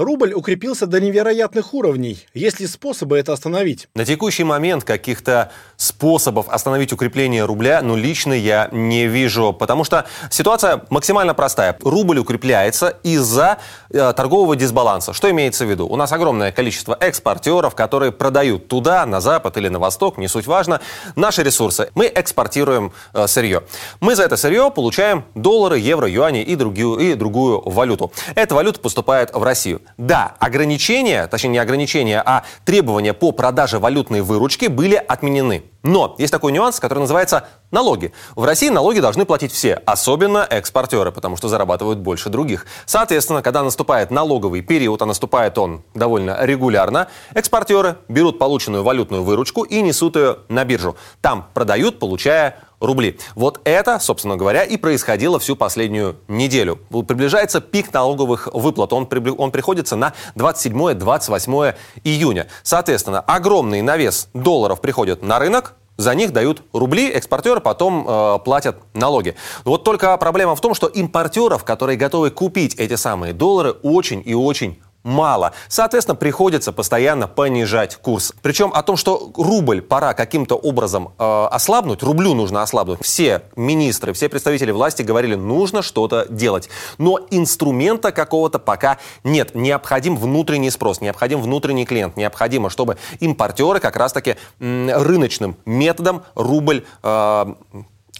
Рубль укрепился до невероятных уровней. Есть ли способы это остановить? На текущий момент каких-то способов остановить укрепление рубля, ну, лично я не вижу. Потому что ситуация максимально простая. Рубль укрепляется из-за э, торгового дисбаланса. Что имеется в виду? У нас огромное количество экспортеров, которые продают туда, на запад или на восток, не суть важно, наши ресурсы. Мы экспортируем э, сырье. Мы за это сырье получаем доллары, евро, юани и другую, и другую валюту. Эта валюта поступает в Россию. Да, ограничения, точнее не ограничения, а требования по продаже валютной выручки были отменены. Но есть такой нюанс, который называется налоги. В России налоги должны платить все, особенно экспортеры, потому что зарабатывают больше других. Соответственно, когда наступает налоговый период, а наступает он довольно регулярно, экспортеры берут полученную валютную выручку и несут ее на биржу. Там продают, получая рубли. Вот это, собственно говоря, и происходило всю последнюю неделю. Приближается пик налоговых выплат. Он, он приходится на 27-28 июня. Соответственно, огромный навес долларов приходит на рынок, за них дают рубли, экспортеры потом э, платят налоги. Вот только проблема в том, что импортеров, которые готовы купить эти самые доллары, очень и очень мало. Соответственно, приходится постоянно понижать курс. Причем о том, что рубль пора каким-то образом э, ослабнуть, рублю нужно ослабнуть. Все министры, все представители власти говорили, нужно что-то делать. Но инструмента какого-то пока нет. Необходим внутренний спрос, необходим внутренний клиент. Необходимо, чтобы импортеры как раз-таки рыночным методом рубль э,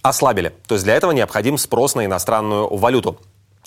ослабили. То есть для этого необходим спрос на иностранную валюту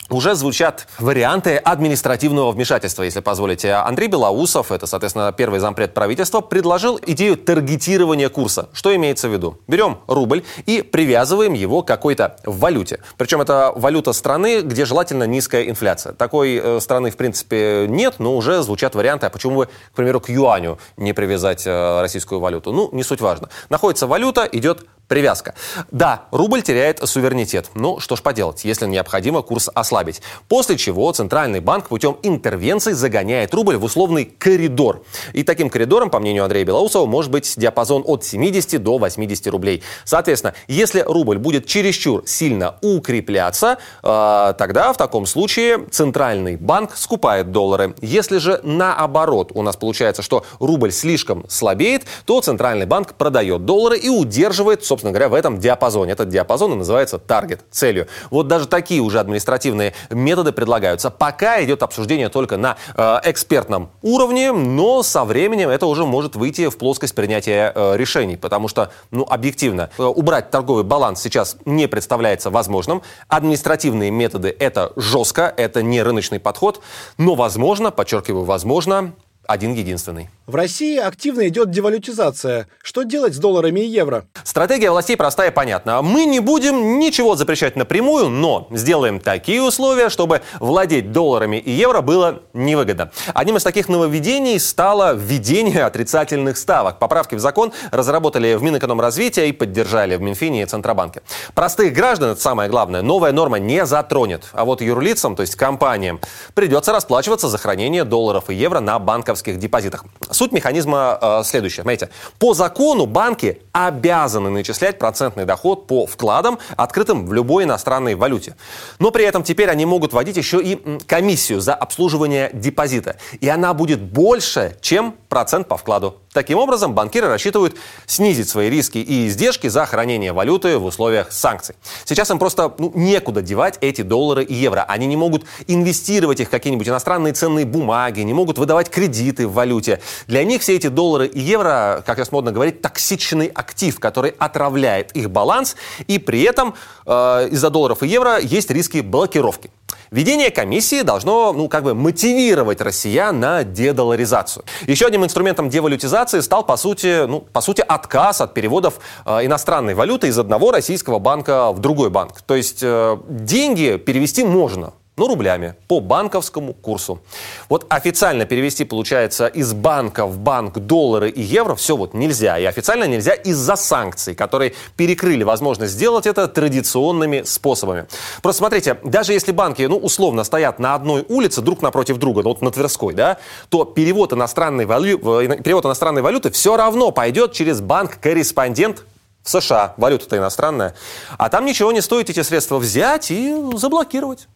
уже звучат варианты административного вмешательства, если позволите. Андрей Белоусов, это, соответственно, первый зампред правительства, предложил идею таргетирования курса. Что имеется в виду? Берем рубль и привязываем его к какой-то валюте. Причем это валюта страны, где желательно низкая инфляция. Такой э, страны, в принципе, нет, но уже звучат варианты, а почему бы, к примеру, к юаню не привязать э, российскую валюту? Ну, не суть важно. Находится валюта, идет Привязка. Да, рубль теряет суверенитет. Ну, что ж поделать, если необходимо курс ослабить. После чего Центральный банк путем интервенций загоняет рубль в условный коридор. И таким коридором, по мнению Андрея Белоусова, может быть диапазон от 70 до 80 рублей. Соответственно, если рубль будет чересчур сильно укрепляться, э, тогда в таком случае Центральный банк скупает доллары. Если же наоборот у нас получается, что рубль слишком слабеет, то Центральный банк продает доллары и удерживает собственно говоря, в этом диапазоне. Этот диапазон и называется таргет, целью. Вот даже такие уже административные методы предлагаются. Пока идет обсуждение только на э, экспертном уровне, но со временем это уже может выйти в плоскость принятия э, решений, потому что, ну, объективно, э, убрать торговый баланс сейчас не представляется возможным. Административные методы это жестко, это не рыночный подход, но возможно, подчеркиваю, возможно, один единственный. В России активно идет девалютизация. Что делать с долларами и евро? Стратегия властей простая и понятна. Мы не будем ничего запрещать напрямую, но сделаем такие условия, чтобы владеть долларами и евро было невыгодно. Одним из таких нововведений стало введение отрицательных ставок. Поправки в закон разработали в Минэкономразвития и поддержали в Минфине и Центробанке. Простых граждан, это самое главное, новая норма не затронет. А вот юрлицам, то есть компаниям, придется расплачиваться за хранение долларов и евро на банковских депозитах. Суть механизма э, следующая. Смотрите, по закону банки обязаны начислять процентный доход по вкладам, открытым в любой иностранной валюте. Но при этом теперь они могут вводить еще и комиссию за обслуживание депозита. И она будет больше, чем процент по вкладу. Таким образом, банкиры рассчитывают снизить свои риски и издержки за хранение валюты в условиях санкций. Сейчас им просто ну, некуда девать эти доллары и евро. Они не могут инвестировать их в какие-нибудь иностранные ценные бумаги, не могут выдавать кредиты в валюте. Для них все эти доллары и евро, как сейчас модно говорить, токсичный актив, который отравляет их баланс, и при этом э, из-за долларов и евро есть риски блокировки. Введение комиссии должно, ну, как бы мотивировать россиян на дедоларизацию. Еще одним инструментом девалютизации стал, по сути, ну, по сути, отказ от переводов э, иностранной валюты из одного российского банка в другой банк. То есть э, деньги перевести можно, ну, рублями, по банковскому курсу. Вот официально перевести, получается, из банка в банк доллары и евро все вот нельзя. И официально нельзя из-за санкций, которые перекрыли возможность сделать это традиционными способами. Просто смотрите, даже если банки, ну, условно, стоят на одной улице друг напротив друга, ну, вот на Тверской, да, то перевод иностранной, валю... перевод иностранной валюты все равно пойдет через банк-корреспондент в США. Валюта-то иностранная. А там ничего не стоит эти средства взять и заблокировать.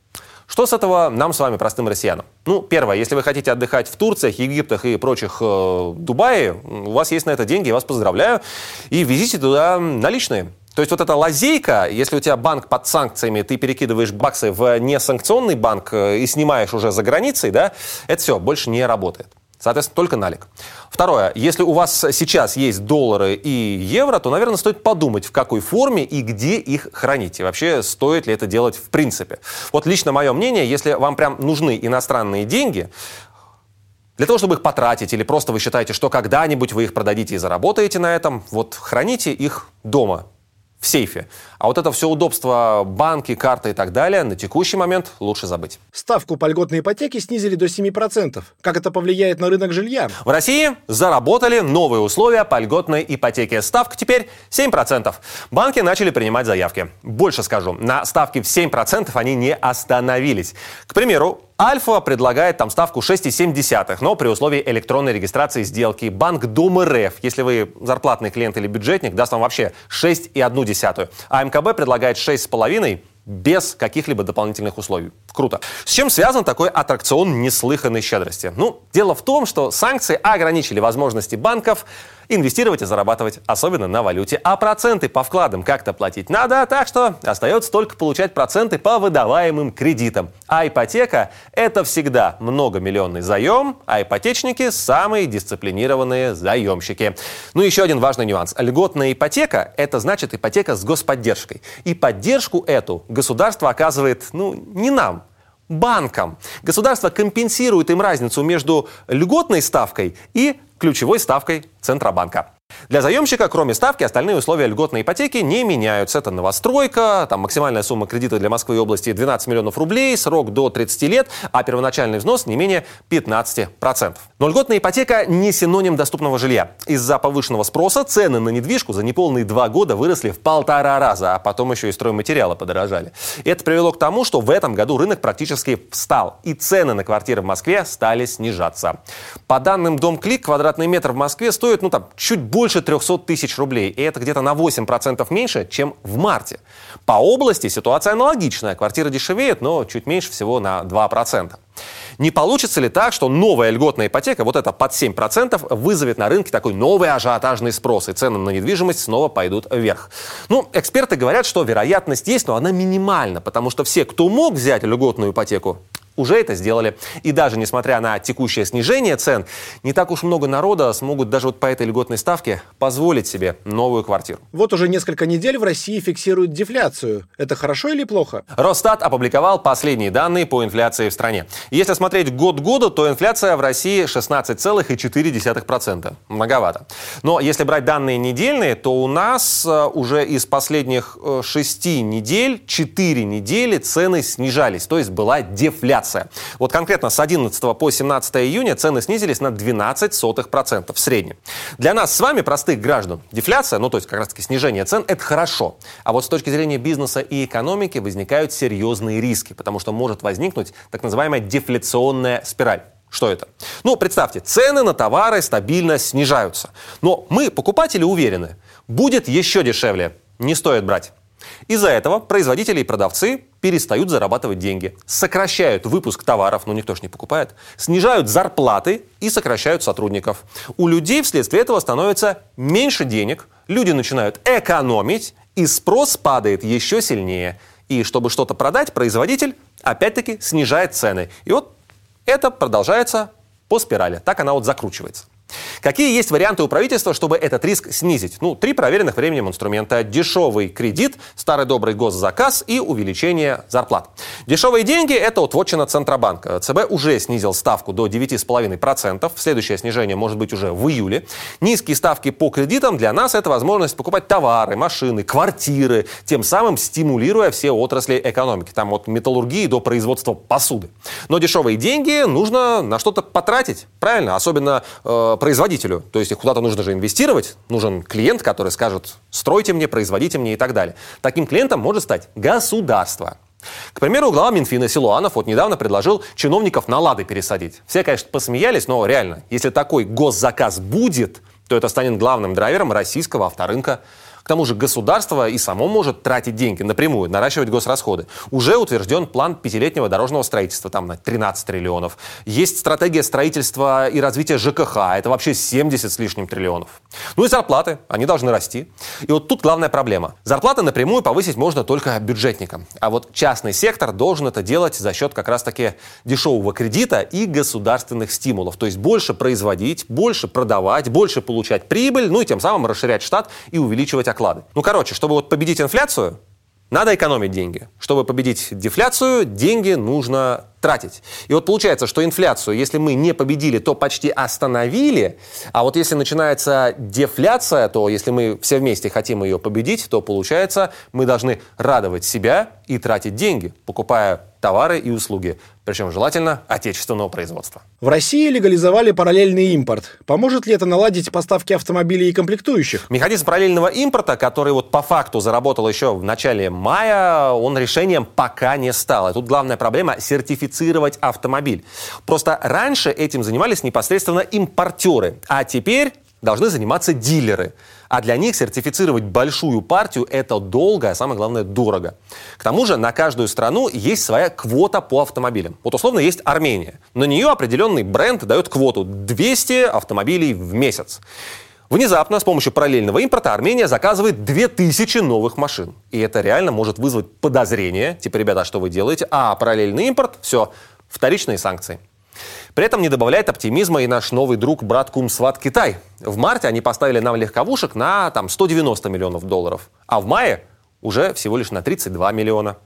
Что с этого нам с вами, простым россиянам? Ну, первое, если вы хотите отдыхать в Турциях, Египтах и прочих э, Дубае, у вас есть на это деньги, я вас поздравляю, и везите туда наличные. То есть вот эта лазейка, если у тебя банк под санкциями, ты перекидываешь баксы в несанкционный банк э, и снимаешь уже за границей, да, это все, больше не работает. Соответственно, только налик. Второе. Если у вас сейчас есть доллары и евро, то, наверное, стоит подумать, в какой форме и где их хранить. И вообще, стоит ли это делать в принципе. Вот лично мое мнение, если вам прям нужны иностранные деньги, для того, чтобы их потратить, или просто вы считаете, что когда-нибудь вы их продадите и заработаете на этом, вот храните их дома, в сейфе. А вот это все удобство, банки, карты и так далее, на текущий момент лучше забыть. Ставку по льготной ипотеке снизили до 7%. Как это повлияет на рынок жилья? В России заработали новые условия по льготной ипотеке. Ставка теперь 7%. Банки начали принимать заявки. Больше скажу, на ставке в 7% они не остановились. К примеру, Альфа предлагает там ставку 6,7, но при условии электронной регистрации сделки. Банк Дом РФ, если вы зарплатный клиент или бюджетник, даст вам вообще 6,1. А МКБ предлагает 6,5 без каких-либо дополнительных условий. Круто. С чем связан такой аттракцион неслыханной щедрости? Ну, дело в том, что санкции ограничили возможности банков инвестировать и зарабатывать, особенно на валюте. А проценты по вкладам как-то платить надо, так что остается только получать проценты по выдаваемым кредитам. А ипотека – это всегда многомиллионный заем, а ипотечники – самые дисциплинированные заемщики. Ну, еще один важный нюанс. Льготная ипотека – это значит ипотека с господдержкой. И поддержку эту государство оказывает, ну, не нам, банкам. Государство компенсирует им разницу между льготной ставкой и ключевой ставкой Центробанка. Для заемщика, кроме ставки, остальные условия льготной ипотеки не меняются. Это новостройка, там максимальная сумма кредита для Москвы и области 12 миллионов рублей, срок до 30 лет, а первоначальный взнос не менее 15%. Но льготная ипотека не синоним доступного жилья. Из-за повышенного спроса цены на недвижку за неполные два года выросли в полтора раза, а потом еще и стройматериалы подорожали. Это привело к тому, что в этом году рынок практически встал, и цены на квартиры в Москве стали снижаться. По данным Дом Клик, квадратный метр в Москве стоит, ну там, чуть больше 300 тысяч рублей. И это где-то на 8% меньше, чем в марте. По области ситуация аналогичная. Квартиры дешевеют, но чуть меньше всего на 2%. Не получится ли так, что новая льготная ипотека, вот это под 7%, вызовет на рынке такой новый ажиотажный спрос, и цены на недвижимость снова пойдут вверх? Ну, эксперты говорят, что вероятность есть, но она минимальна, потому что все, кто мог взять льготную ипотеку, уже это сделали. И даже несмотря на текущее снижение цен, не так уж много народа смогут даже вот по этой льготной ставке позволить себе новую квартиру. Вот уже несколько недель в России фиксируют дефляцию. Это хорошо или плохо? Росстат опубликовал последние данные по инфляции в стране. Если смотреть год году, то инфляция в России 16,4%. Многовато. Но если брать данные недельные, то у нас э, уже из последних э, шести недель, 4 недели цены снижались. То есть была дефляция. Вот конкретно с 11 по 17 июня цены снизились на 12% в среднем. Для нас с вами, простых граждан, дефляция, ну то есть как раз таки снижение цен, это хорошо. А вот с точки зрения бизнеса и экономики возникают серьезные риски, потому что может возникнуть так называемая дефляционная спираль. Что это? Ну, представьте, цены на товары стабильно снижаются. Но мы, покупатели, уверены, будет еще дешевле. Не стоит брать. Из-за этого производители и продавцы перестают зарабатывать деньги, сокращают выпуск товаров, но никто же не покупает, снижают зарплаты и сокращают сотрудников. У людей вследствие этого становится меньше денег, люди начинают экономить, и спрос падает еще сильнее. И чтобы что-то продать, производитель опять-таки снижает цены. И вот это продолжается по спирали. Так она вот закручивается. Какие есть варианты у правительства, чтобы этот риск снизить? Ну, три проверенных временем инструмента. Дешевый кредит, старый добрый госзаказ и увеличение зарплат. Дешевые деньги – это вот вотчина Центробанка. ЦБ уже снизил ставку до 9,5%. Следующее снижение может быть уже в июле. Низкие ставки по кредитам для нас – это возможность покупать товары, машины, квартиры, тем самым стимулируя все отрасли экономики. Там от металлургии до производства посуды. Но дешевые деньги нужно на что-то потратить, правильно? Особенно э, производителю. То есть куда-то нужно же инвестировать, нужен клиент, который скажет, стройте мне, производите мне и так далее. Таким клиентом может стать государство. К примеру, глава Минфина Силуанов вот недавно предложил чиновников на лады пересадить. Все, конечно, посмеялись, но реально, если такой госзаказ будет, то это станет главным драйвером российского авторынка. К тому же государство и само может тратить деньги напрямую, наращивать госрасходы. Уже утвержден план пятилетнего дорожного строительства, там на 13 триллионов. Есть стратегия строительства и развития ЖКХ, это вообще 70 с лишним триллионов. Ну и зарплаты, они должны расти. И вот тут главная проблема. Зарплаты напрямую повысить можно только бюджетникам. А вот частный сектор должен это делать за счет как раз-таки дешевого кредита и государственных стимулов. То есть больше производить, больше продавать, больше получать прибыль, ну и тем самым расширять штат и увеличивать оклады. Ну, короче, чтобы вот победить инфляцию, надо экономить деньги. Чтобы победить дефляцию, деньги нужно тратить. И вот получается, что инфляцию, если мы не победили, то почти остановили, а вот если начинается дефляция, то если мы все вместе хотим ее победить, то получается, мы должны радовать себя и тратить деньги, покупая товары и услуги, причем желательно отечественного производства. В России легализовали параллельный импорт. Поможет ли это наладить поставки автомобилей и комплектующих? Механизм параллельного импорта, который вот по факту заработал еще в начале мая, он решением пока не стал. И тут главная проблема – сертифицировать автомобиль. Просто раньше этим занимались непосредственно импортеры, а теперь должны заниматься дилеры. А для них сертифицировать большую партию – это долго, а самое главное – дорого. К тому же на каждую страну есть своя квота по автомобилям. Вот условно есть Армения. На нее определенный бренд дает квоту – 200 автомобилей в месяц. Внезапно с помощью параллельного импорта Армения заказывает 2000 новых машин. И это реально может вызвать подозрение, типа, ребята, а что вы делаете? А параллельный импорт – все, вторичные санкции. При этом не добавляет оптимизма и наш новый друг, брат Кумсват Китай. В марте они поставили нам легковушек на там, 190 миллионов долларов, а в мае уже всего лишь на 32 миллиона.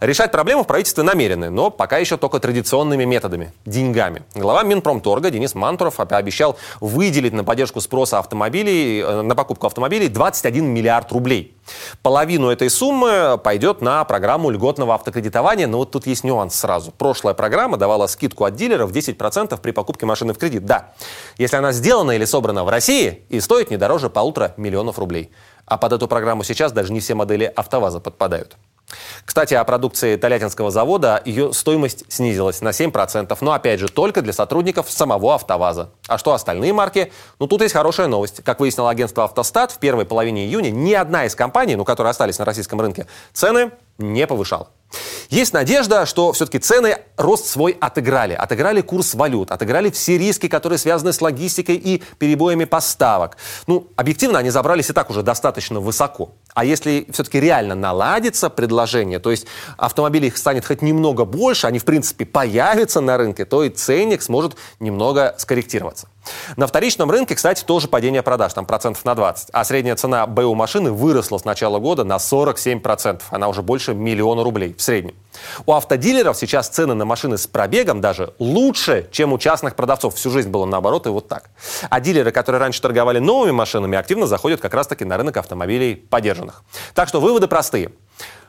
Решать проблему в правительстве намерены, но пока еще только традиционными методами – деньгами. Глава Минпромторга Денис Мантуров обещал выделить на поддержку спроса автомобилей, э, на покупку автомобилей 21 миллиард рублей. Половину этой суммы пойдет на программу льготного автокредитования, но вот тут есть нюанс сразу. Прошлая программа давала скидку от дилеров 10% при покупке машины в кредит. Да, если она сделана или собрана в России и стоит не дороже полутора миллионов рублей. А под эту программу сейчас даже не все модели АвтоВАЗа подпадают. Кстати, о продукции Тольяттинского завода ее стоимость снизилась на 7%, но опять же только для сотрудников самого АвтоВАЗа. А что остальные марки? Ну тут есть хорошая новость. Как выяснило агентство «Автостат», в первой половине июня ни одна из компаний, ну, которые остались на российском рынке, цены не повышала. Есть надежда, что все-таки цены рост свой отыграли. Отыграли курс валют, отыграли все риски, которые связаны с логистикой и перебоями поставок. Ну, объективно, они забрались и так уже достаточно высоко. А если все-таки реально наладится предложение, то есть автомобилей станет хоть немного больше, они, в принципе, появятся на рынке, то и ценник сможет немного скорректироваться. На вторичном рынке, кстати, тоже падение продаж, там процентов на 20. А средняя цена БУ машины выросла с начала года на 47%. Она уже больше миллиона рублей в среднем. У автодилеров сейчас цены на машины с пробегом даже лучше, чем у частных продавцов. Всю жизнь было наоборот и вот так. А дилеры, которые раньше торговали новыми машинами, активно заходят как раз-таки на рынок автомобилей подержанных. Так что выводы простые.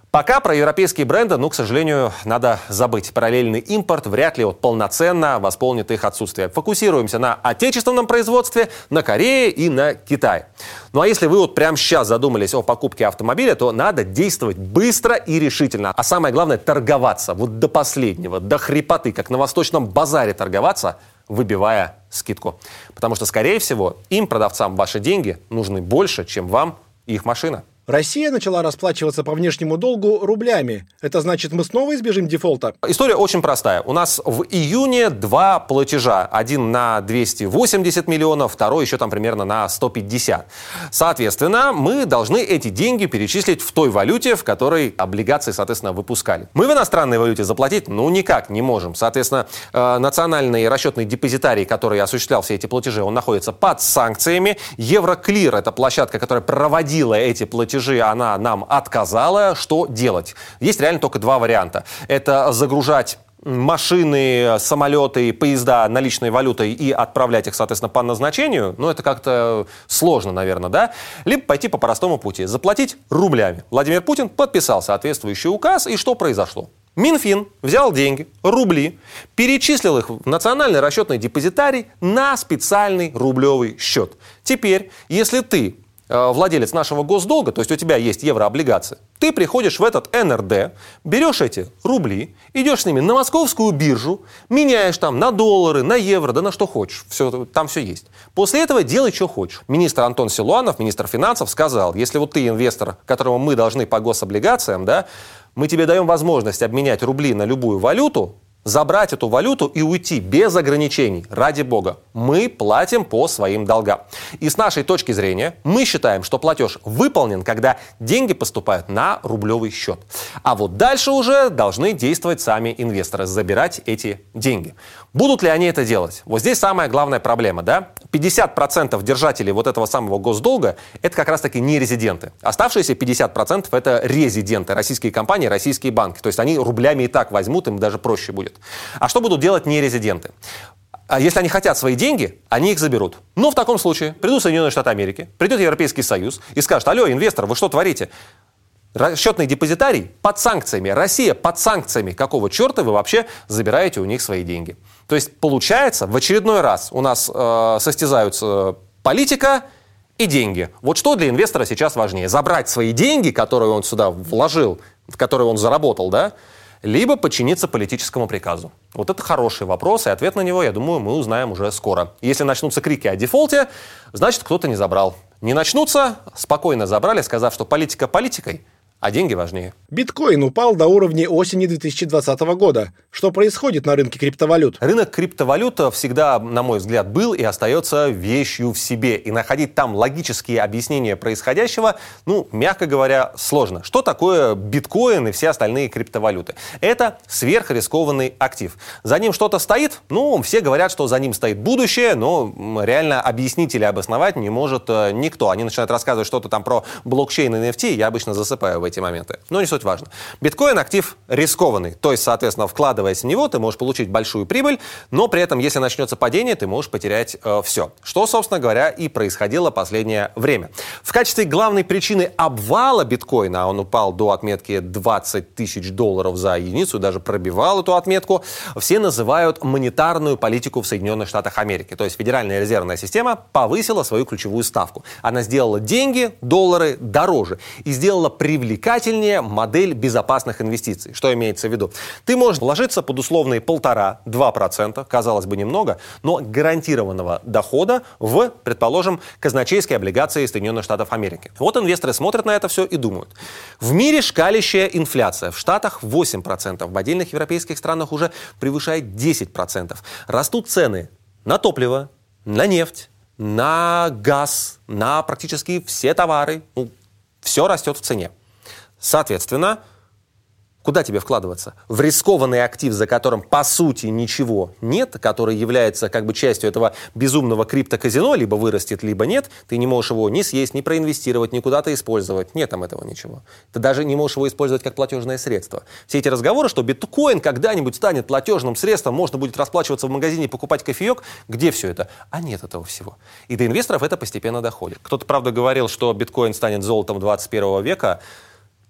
Пока про европейские бренды, ну, к сожалению, надо забыть. Параллельный импорт вряд ли вот полноценно восполнит их отсутствие. Фокусируемся на отечественном производстве, на Корее и на Китае. Ну а если вы вот прямо сейчас задумались о покупке автомобиля, то надо действовать быстро и решительно. А самое главное, торговаться вот до последнего, до хрипоты, как на восточном базаре торговаться, выбивая скидку. Потому что, скорее всего, им, продавцам, ваши деньги нужны больше, чем вам их машина. Россия начала расплачиваться по внешнему долгу рублями. Это значит, мы снова избежим дефолта? История очень простая. У нас в июне два платежа. Один на 280 миллионов, второй еще там примерно на 150. Соответственно, мы должны эти деньги перечислить в той валюте, в которой облигации, соответственно, выпускали. Мы в иностранной валюте заплатить, ну, никак не можем. Соответственно, э, национальный расчетный депозитарий, который осуществлял все эти платежи, он находится под санкциями. Евроклир – это площадка, которая проводила эти платежи платежи она нам отказала, что делать? Есть реально только два варианта. Это загружать машины, самолеты, поезда наличной валютой и отправлять их, соответственно, по назначению, ну, это как-то сложно, наверное, да? Либо пойти по простому пути, заплатить рублями. Владимир Путин подписал соответствующий указ, и что произошло? Минфин взял деньги, рубли, перечислил их в национальный расчетный депозитарий на специальный рублевый счет. Теперь, если ты владелец нашего госдолга, то есть у тебя есть еврооблигации, ты приходишь в этот НРД, берешь эти рубли, идешь с ними на московскую биржу, меняешь там на доллары, на евро, да на что хочешь. Все, там все есть. После этого делай, что хочешь. Министр Антон Силуанов, министр финансов, сказал, если вот ты инвестор, которому мы должны по гособлигациям, да, мы тебе даем возможность обменять рубли на любую валюту, забрать эту валюту и уйти без ограничений. Ради бога. Мы платим по своим долгам. И с нашей точки зрения мы считаем, что платеж выполнен, когда деньги поступают на рублевый счет. А вот дальше уже должны действовать сами инвесторы, забирать эти деньги. Будут ли они это делать? Вот здесь самая главная проблема, да? 50% держателей вот этого самого госдолга – это как раз-таки не резиденты. Оставшиеся 50% – это резиденты, российские компании, российские банки. То есть они рублями и так возьмут, им даже проще будет. А что будут делать нерезиденты? А если они хотят свои деньги, они их заберут. Но в таком случае придут Соединенные Штаты Америки, придет Европейский Союз и скажет, алло, инвестор, вы что творите? Расчетный депозитарий под санкциями, Россия под санкциями. Какого черта вы вообще забираете у них свои деньги? То есть получается, в очередной раз у нас э, состязаются политика и деньги. Вот что для инвестора сейчас важнее? Забрать свои деньги, которые он сюда вложил, в которые он заработал, да, либо подчиниться политическому приказу? Вот это хороший вопрос, и ответ на него, я думаю, мы узнаем уже скоро. Если начнутся крики о дефолте, значит, кто-то не забрал. Не начнутся, спокойно забрали, сказав, что политика политикой – а деньги важнее. Биткоин упал до уровня осени 2020 года. Что происходит на рынке криптовалют? Рынок криптовалют всегда, на мой взгляд, был и остается вещью в себе. И находить там логические объяснения происходящего, ну, мягко говоря, сложно. Что такое биткоин и все остальные криптовалюты? Это сверхрискованный актив. За ним что-то стоит? Ну, все говорят, что за ним стоит будущее, но реально объяснить или обосновать не может э, никто. Они начинают рассказывать что-то там про блокчейн и NFT, я обычно засыпаю в эти моменты. Но не суть важно. Биткоин актив рискованный. То есть, соответственно, вкладываясь в него, ты можешь получить большую прибыль, но при этом, если начнется падение, ты можешь потерять э, все. Что, собственно говоря, и происходило последнее время. В качестве главной причины обвала биткоина, а он упал до отметки 20 тысяч долларов за единицу, даже пробивал эту отметку, все называют монетарную политику в Соединенных Штатах Америки. То есть Федеральная резервная система повысила свою ключевую ставку. Она сделала деньги, доллары дороже и сделала привлекательными привлекательнее модель безопасных инвестиций. Что имеется в виду? Ты можешь вложиться под условные полтора-два процента, казалось бы немного, но гарантированного дохода в, предположим, казначейские облигации Соединенных Штатов Америки. Вот инвесторы смотрят на это все и думают. В мире шкалящая инфляция. В Штатах 8%, в отдельных европейских странах уже превышает 10%. Растут цены на топливо, на нефть, на газ, на практически все товары. Ну, все растет в цене. Соответственно, Куда тебе вкладываться? В рискованный актив, за которым по сути ничего нет, который является как бы частью этого безумного криптоказино, либо вырастет, либо нет, ты не можешь его ни съесть, ни проинвестировать, ни куда-то использовать. Нет там этого ничего. Ты даже не можешь его использовать как платежное средство. Все эти разговоры, что биткоин когда-нибудь станет платежным средством, можно будет расплачиваться в магазине покупать кофеек, где все это? А нет этого всего. И до инвесторов это постепенно доходит. Кто-то, правда, говорил, что биткоин станет золотом 21 века.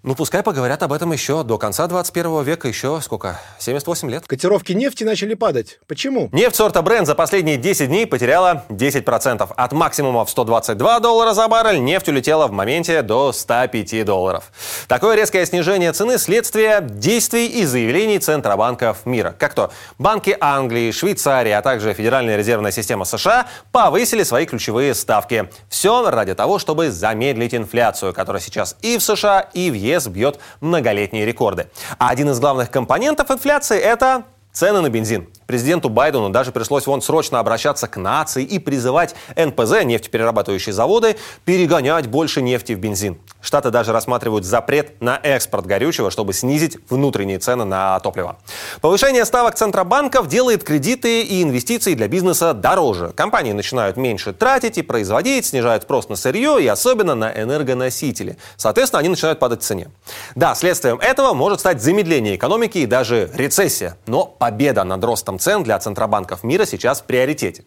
Ну, пускай поговорят об этом еще до конца 21 века, еще сколько? 78 лет. Котировки нефти начали падать. Почему? Нефть сорта Brent за последние 10 дней потеряла 10%. От максимума в 122 доллара за баррель нефть улетела в моменте до 105 долларов. Такое резкое снижение цены – следствие действий и заявлений центробанков мира. Как то банки Англии, Швейцарии, а также Федеральная резервная система США повысили свои ключевые ставки. Все ради того, чтобы замедлить инфляцию, которая сейчас и в США, и в ЕС ЕС бьет многолетние рекорды. А один из главных компонентов инфляции – это цены на бензин. Президенту Байдену даже пришлось вон срочно обращаться к нации и призывать НПЗ, нефтеперерабатывающие заводы, перегонять больше нефти в бензин. Штаты даже рассматривают запрет на экспорт горючего, чтобы снизить внутренние цены на топливо. Повышение ставок центробанков делает кредиты и инвестиции для бизнеса дороже. Компании начинают меньше тратить и производить, снижают спрос на сырье и особенно на энергоносители. Соответственно, они начинают падать в цене. Да, следствием этого может стать замедление экономики и даже рецессия. Но победа над ростом цен для центробанков мира сейчас в приоритете.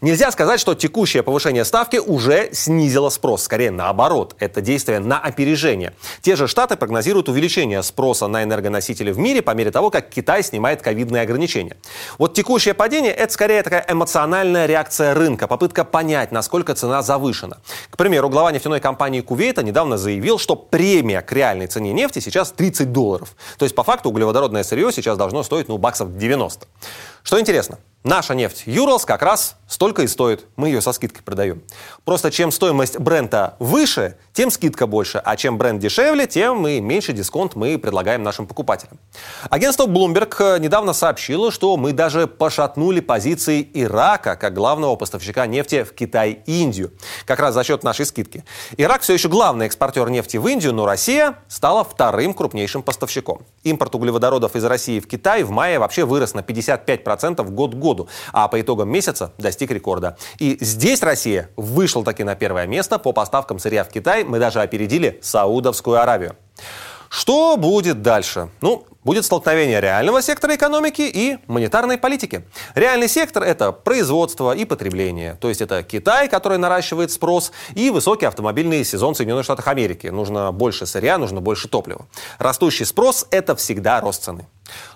Нельзя сказать, что текущее повышение ставки уже снизило спрос. Скорее наоборот, это действие на опережение. Те же Штаты прогнозируют увеличение спроса на энергоносители в мире по мере того, как Китай снимает ковидные ограничения. Вот текущее падение – это скорее такая эмоциональная реакция рынка, попытка понять, насколько цена завышена. К примеру, глава нефтяной компании Кувейта недавно заявил, что премия к реальной цене нефти сейчас 30 долларов. То есть, по факту, углеводородное сырье сейчас должно стоить, ну, баксов 90. Что интересно, Наша нефть Юрлс как раз столько и стоит. Мы ее со скидкой продаем. Просто чем стоимость бренда выше, тем скидка больше. А чем бренд дешевле, тем мы меньше дисконт мы предлагаем нашим покупателям. Агентство Bloomberg недавно сообщило, что мы даже пошатнули позиции Ирака как главного поставщика нефти в Китай и Индию. Как раз за счет нашей скидки. Ирак все еще главный экспортер нефти в Индию, но Россия стала вторым крупнейшим поставщиком. Импорт углеводородов из России в Китай в мае вообще вырос на 55% год-год году, а по итогам месяца достиг рекорда. И здесь Россия вышла таки на первое место по поставкам сырья в Китай. Мы даже опередили Саудовскую Аравию. Что будет дальше? Ну, будет столкновение реального сектора экономики и монетарной политики. Реальный сектор – это производство и потребление. То есть это Китай, который наращивает спрос, и высокий автомобильный сезон Соединенных Штатов Америки. Нужно больше сырья, нужно больше топлива. Растущий спрос – это всегда рост цены.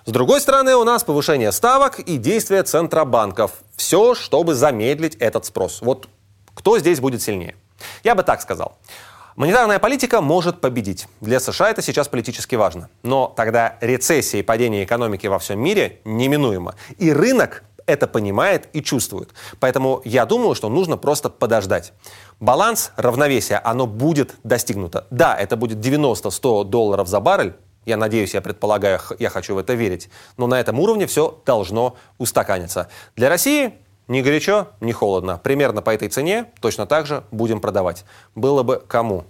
С другой стороны, у нас повышение ставок и действия центробанков. Все, чтобы замедлить этот спрос. Вот кто здесь будет сильнее? Я бы так сказал. Монетарная политика может победить. Для США это сейчас политически важно. Но тогда рецессия и падение экономики во всем мире неминуемо. И рынок это понимает и чувствует. Поэтому я думаю, что нужно просто подождать. Баланс, равновесия, оно будет достигнуто. Да, это будет 90-100 долларов за баррель, я надеюсь, я предполагаю, я хочу в это верить. Но на этом уровне все должно устаканиться. Для России ни горячо, ни холодно. Примерно по этой цене точно так же будем продавать. Было бы кому.